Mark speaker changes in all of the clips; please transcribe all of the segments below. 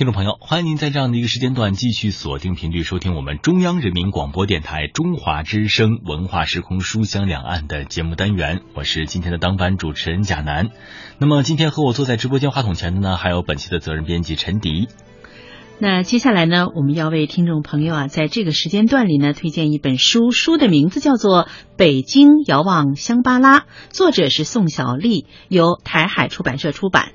Speaker 1: 听众朋友，欢迎您在这样的一个时间段继续锁定频率收听我们中央人民广播电台中华之声文化时空书香两岸的节目单元。我是今天的当班主持人贾楠。那么今天和我坐在直播间话筒前的呢，还有本期的责任编辑陈迪。
Speaker 2: 那接下来呢，我们要为听众朋友啊，在这个时间段里呢，推荐一本书，书的名字叫做《北京遥望香巴拉》，作者是宋小丽，由台海出版社出版。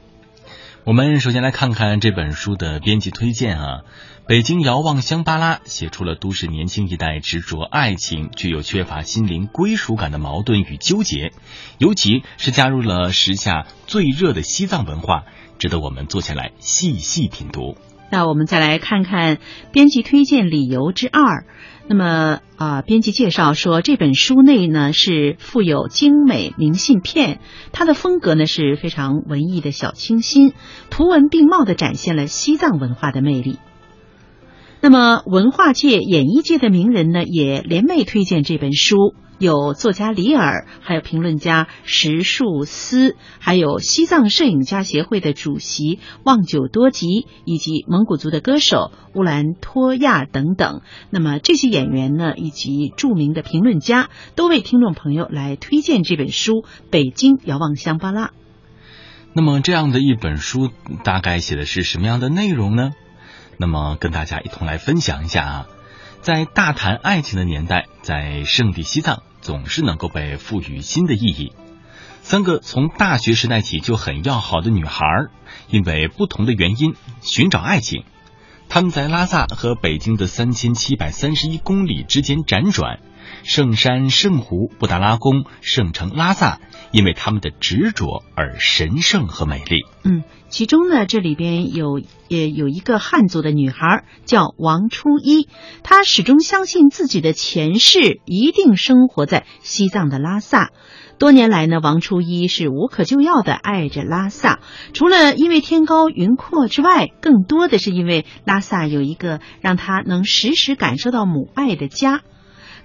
Speaker 1: 我们首先来看看这本书的编辑推荐啊，《北京遥望香巴拉》写出了都市年轻一代执着爱情却又缺乏心灵归属感的矛盾与纠结，尤其是加入了时下最热的西藏文化，值得我们坐下来细细品读。
Speaker 2: 那我们再来看看编辑推荐理由之二。那么啊，编辑介绍说，这本书内呢是附有精美明信片，它的风格呢是非常文艺的小清新，图文并茂的展现了西藏文化的魅力。那么文化界、演艺界的名人呢也联袂推荐这本书。有作家李尔，还有评论家石树思，还有西藏摄影家协会的主席望久多吉，以及蒙古族的歌手乌兰托娅等等。那么这些演员呢，以及著名的评论家，都为听众朋友来推荐这本书《北京遥望香巴拉》。
Speaker 1: 那么这样的一本书，大概写的是什么样的内容呢？那么跟大家一同来分享一下啊。在大谈爱情的年代，在圣地西藏总是能够被赋予新的意义。三个从大学时代起就很要好的女孩，因为不同的原因寻找爱情。他们在拉萨和北京的三千七百三十一公里之间辗转，圣山、圣湖、布达拉宫、圣城拉萨，因为他们的执着而神圣和美丽。
Speaker 2: 嗯，其中呢，这里边有也有一个汉族的女孩叫王初一，她始终相信自己的前世一定生活在西藏的拉萨。多年来呢，王初一是无可救药的爱着拉萨，除了因为天高云阔之外，更多的是因为拉萨有一个让他能时时感受到母爱的家。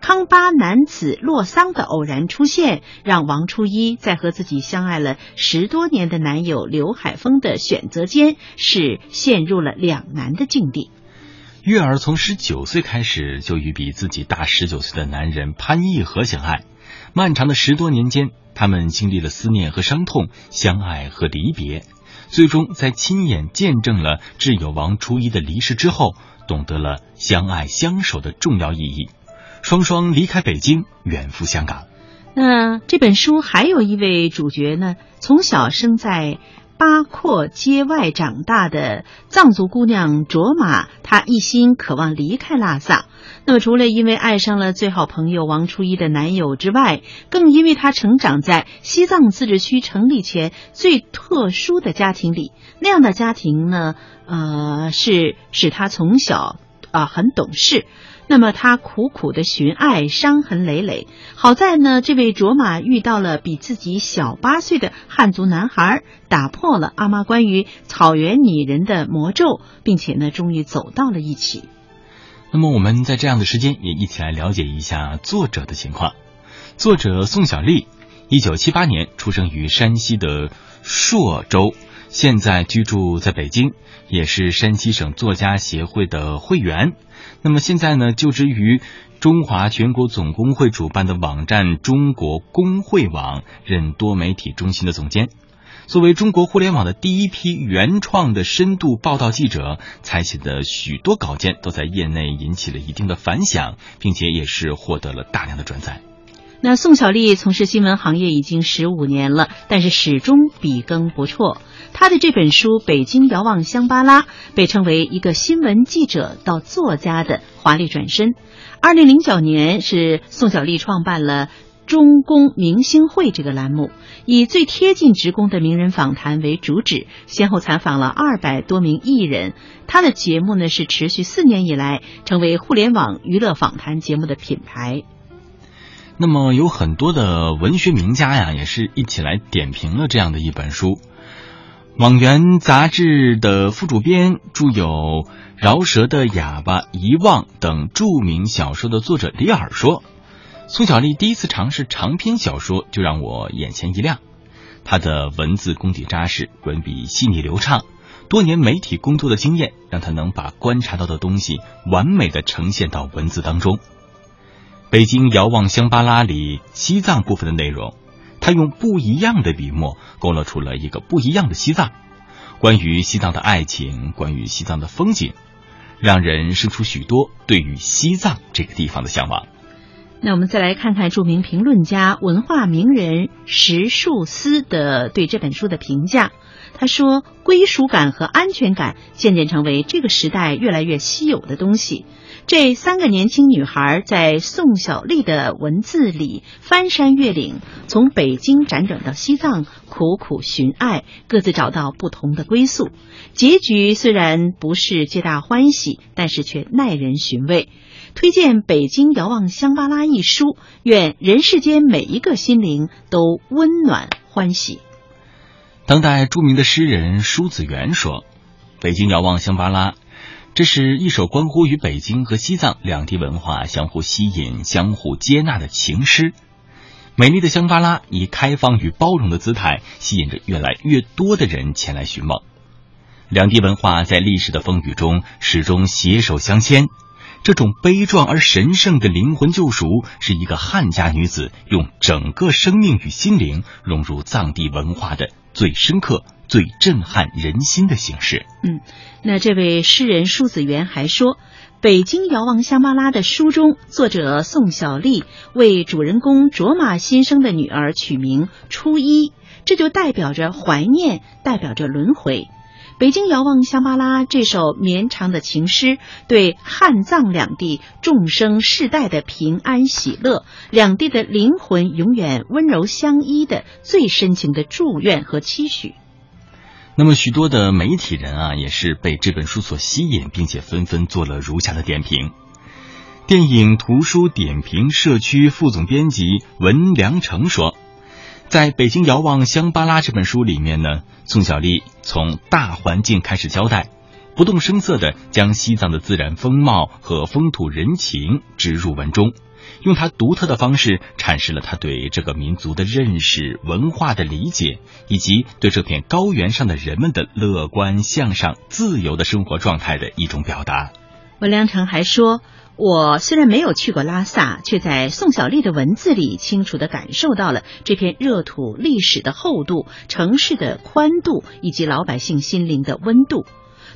Speaker 2: 康巴男子洛桑的偶然出现，让王初一在和自己相爱了十多年的男友刘海峰的选择间是陷入了两难的境地。
Speaker 1: 月儿从十九岁开始就与比自己大十九岁的男人潘毅和相爱。漫长的十多年间，他们经历了思念和伤痛，相爱和离别，最终在亲眼见证了挚友王初一的离世之后，懂得了相爱相守的重要意义。双双离开北京，远赴香港。
Speaker 2: 那这本书还有一位主角呢，从小生在。八廓街外长大的藏族姑娘卓玛，她一心渴望离开拉萨。那么，除了因为爱上了最好朋友王初一的男友之外，更因为她成长在西藏自治区成立前最特殊的家庭里。那样的家庭呢，呃，是使她从小啊很懂事。那么他苦苦的寻爱，伤痕累累。好在呢，这位卓玛遇到了比自己小八岁的汉族男孩，打破了阿妈关于草原女人的魔咒，并且呢，终于走到了一起。
Speaker 1: 那么我们在这样的时间也一起来了解一下作者的情况。作者宋小丽，一九七八年出生于山西的朔州，现在居住在北京，也是山西省作家协会的会员。那么现在呢，就职于中华全国总工会主办的网站中国工会网，任多媒体中心的总监。作为中国互联网的第一批原创的深度报道记者，采写的许多稿件都在业内引起了一定的反响，并且也是获得了大量的转载。
Speaker 2: 那宋小丽从事新闻行业已经十五年了，但是始终笔耕不辍。她的这本书《北京遥望香巴拉》被称为一个新闻记者到作家的华丽转身。二零零九年是宋小丽创办了“中工明星会”这个栏目，以最贴近职工的名人访谈为主旨，先后采访了二百多名艺人。她的节目呢是持续四年以来成为互联网娱乐访谈节目的品牌。
Speaker 1: 那么有很多的文学名家呀，也是一起来点评了这样的一本书。网源杂志的副主编，著有《饶舌的哑巴》《遗忘》等著名小说的作者李尔说：“宋小丽第一次尝试长篇小说，就让我眼前一亮。她的文字功底扎实，文笔细腻流畅，多年媒体工作的经验，让他能把观察到的东西完美的呈现到文字当中。北京遥望香巴拉里西藏部分的内容，他用不一样的笔墨勾勒出了一个不一样的西藏，关于西藏的爱情，关于西藏的风景，让人生出许多对于西藏这个地方的向往。
Speaker 2: 那我们再来看看著名评论家、文化名人石树思的对这本书的评价。他说：“归属感和安全感渐渐成为这个时代越来越稀有的东西。这三个年轻女孩在宋小丽的文字里翻山越岭，从北京辗转到西藏，苦苦寻爱，各自找到不同的归宿。结局虽然不是皆大欢喜，但是却耐人寻味。推荐《北京遥望香巴拉》一书，愿人世间每一个心灵都温暖欢喜。”
Speaker 1: 当代著名的诗人舒子元说：“北京遥望香巴拉，这是一首关乎于北京和西藏两地文化相互吸引、相互接纳的情诗。美丽的香巴拉以开放与包容的姿态，吸引着越来越多的人前来寻梦。两地文化在历史的风雨中始终携手相牵。这种悲壮而神圣的灵魂救赎，是一个汉家女子用整个生命与心灵融入藏地文化的。”最深刻、最震撼人心的形式。
Speaker 2: 嗯，那这位诗人舒子元还说，《北京遥望香巴拉》的书中，作者宋小丽为主人公卓玛新生的女儿取名初一，这就代表着怀念，代表着轮回。北京遥望香巴拉这首绵长的情诗，对汉藏两地众生世代的平安喜乐，两地的灵魂永远温柔相依的最深情的祝愿和期许。
Speaker 1: 那么，许多的媒体人啊，也是被这本书所吸引，并且纷纷做了如下的点评。电影图书点评社区副总编辑文良成说。在北京遥望香巴拉这本书里面呢，宋小丽从大环境开始交代，不动声色的将西藏的自然风貌和风土人情植入文中，用他独特的方式阐释了他对这个民族的认识、文化的理解，以及对这片高原上的人们的乐观向上、自由的生活状态的一种表达。
Speaker 2: 文良成还说。我虽然没有去过拉萨，却在宋小丽的文字里清楚地感受到了这片热土历史的厚度、城市的宽度以及老百姓心灵的温度。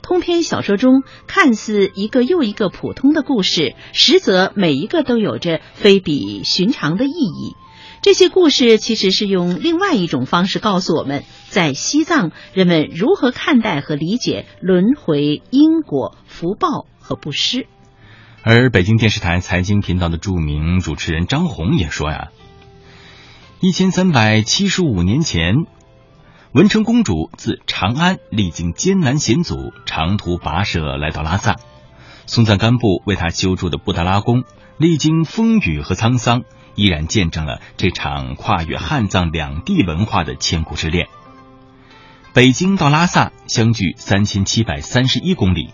Speaker 2: 通篇小说中看似一个又一个普通的故事，实则每一个都有着非比寻常的意义。这些故事其实是用另外一种方式告诉我们，在西藏人们如何看待和理解轮回、因果、福报和布施。
Speaker 1: 而北京电视台财经频道的著名主持人张红也说呀，一千三百七十五年前，文成公主自长安历经艰难险阻，长途跋涉来到拉萨，松赞干布为她修筑的布达拉宫，历经风雨和沧桑，依然见证了这场跨越汉藏两地文化的千古之恋。北京到拉萨相距三千七百三十一公里。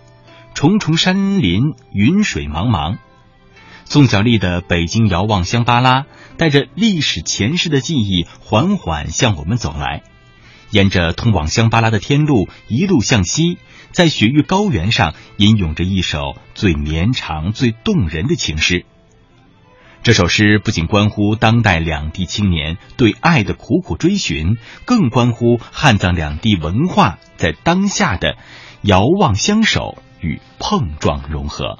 Speaker 1: 重重山林，云水茫茫。宋小丽的《北京遥望香巴拉》带着历史前世的记忆，缓缓向我们走来。沿着通往香巴拉的天路，一路向西，在雪域高原上吟咏着一首最绵长、最动人的情诗。这首诗不仅关乎当代两地青年对爱的苦苦追寻，更关乎汉藏两地文化在当下的遥望相守。与碰撞融合。